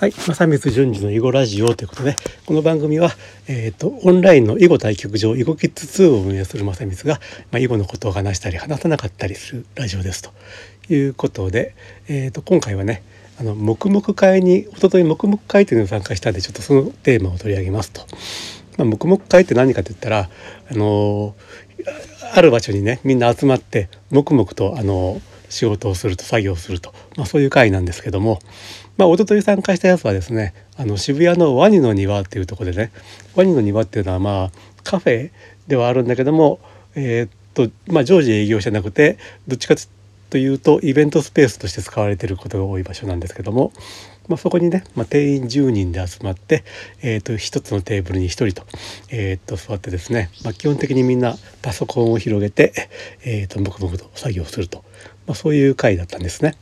はい、正光淳二の囲碁ラジオということで、この番組は、えっ、ー、と、オンラインの囲碁対局場、囲碁キッズ2を運営する正光が、まあ、囲碁のことを話したり、話さなかったりするラジオですということで、えっ、ー、と、今回はね、あの、黙々会に、一昨日黙々会というのに参加したんで、ちょっとそのテーマを取り上げますと。まあ、黙々会って何かと言ったら、あのある場所にね、みんな集まって、黙々と、あの仕事をすると作業をすると、まあ、そういう会なんですけども、まあ、一昨日参加したやつはですねあの渋谷のワニの庭っていうとこでねワニの庭っていうのはまあカフェではあるんだけども、えー、っとまあ、常時営業してなくてどっちかというとイベントスペースとして使われていることが多い場所なんですけども、まあ、そこにね、まあ、定員10人で集まって、えー、と1つのテーブルに1人と,、えー、と座ってですね、まあ、基本的にみんなパソコンを広げて、えー、と黙々と作業すると、まあ、そういう会だったんですね。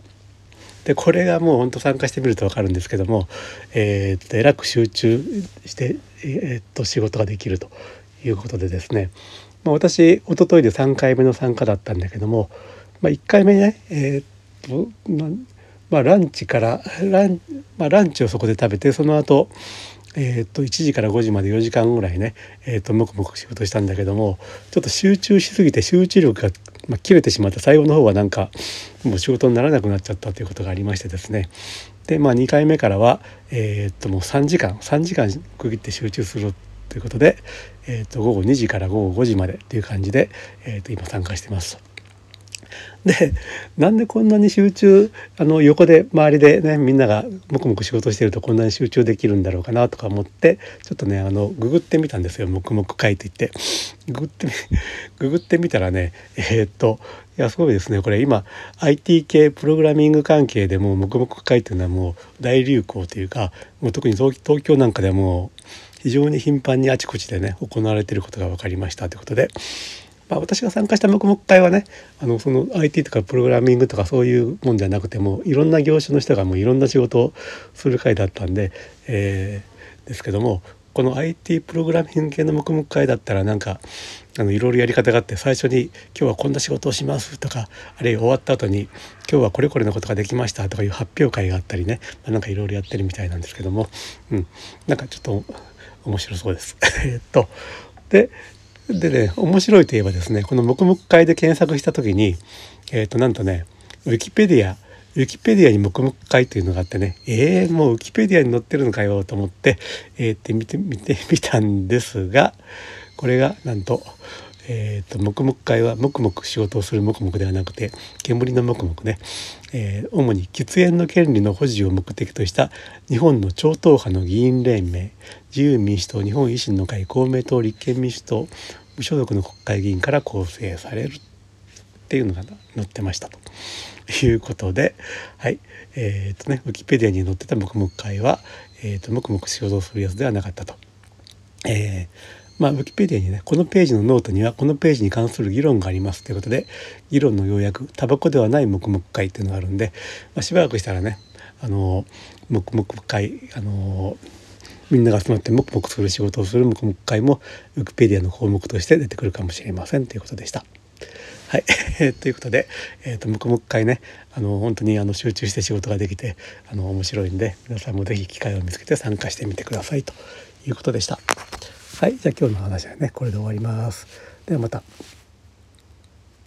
でこれがもうほんと参加してみると分かるんですけども、えー、っとえらく集中して、えー、っと仕事ができるということでですね、まあ、私一昨日で3回目の参加だったんだけども、まあ、1回目ね、えー、っとまあ、ランチからラン,、まあ、ランチをそこで食べてその後えー、と1時から5時まで4時間ぐらいね、えー、ともくもく仕事したんだけどもちょっと集中しすぎて集中力が、まあ、切れてしまった最後の方はなんかもう仕事にならなくなっちゃったということがありましてですねでまあ2回目からは、えー、ともう3時間3時間区切って集中するということで、えー、と午後2時から午後5時までという感じで、えー、と今参加してます。でなんでこんなに集中あの横で周りでねみんなが黙々仕事してるとこんなに集中できるんだろうかなとか思ってちょっとねあのググってみたんですよ黙々会といって。ググって ググってみたらねえー、っといやすごいですね。これ今 IT 系プログラミング関係でも黙々会っていうのはもう大流行というかもう特に東京なんかでも非常に頻繁にあちこちでね行われてることが分かりましたということで。まあ、私が参加した黙々会はねあのその IT とかプログラミングとかそういうもんじゃなくてもいろんな業種の人がもういろんな仕事をする会だったんで、えー、ですけどもこの IT プログラミング系の黙々会だったらなんかあのいろいろやり方があって最初に「今日はこんな仕事をします」とかあるいは終わった後に「今日はこれこれのことができました」とかいう発表会があったりね、まあ、なんかいろいろやってるみたいなんですけども、うん、なんかちょっと面白そうです。えっとででね面白いといえばですね。この黙々会で検索した時にえっ、ー、となんとねウィキペディアウィキペディアに黙々会というのがあってねえー、もうウィキペディアに載ってるのかよと思って、えー、って見て見てみたんですがこれがなんとえーと、黙々会は黙々仕事をする黙々ではなくて煙の黙々ね、えー、主に喫煙の権利の保持を目的とした日本の超党派の議員連盟自由民主党日本維新の会公明党立憲民主党無所属の国会議員から構成される。っていうのが載ってましたと。いうことではい。えっ、ー、とねウィキペディアに載ってた黙々会は、えーと、黙々仕事をするやつではなかったと。えーまあ、ウィキペディアにね、このページのノートにはこのページに関する議論がありますということで、議論の要約、タバコではない黙々会っていうのがあるんで、まあ、しばらくしたらね、あの、黙々会、あの、みんなが集まって黙々する仕事をする黙々会もウィキペディアの項目として出てくるかもしれませんということでした。はい、ということで、えーと、黙々会ねあの本当にあの集中して仕事ができてあの面白いんで皆さんも是非機会を見つけて参加してみてくださいということでした。はい、じゃあ今日の話はね、これで終わります。ではまた。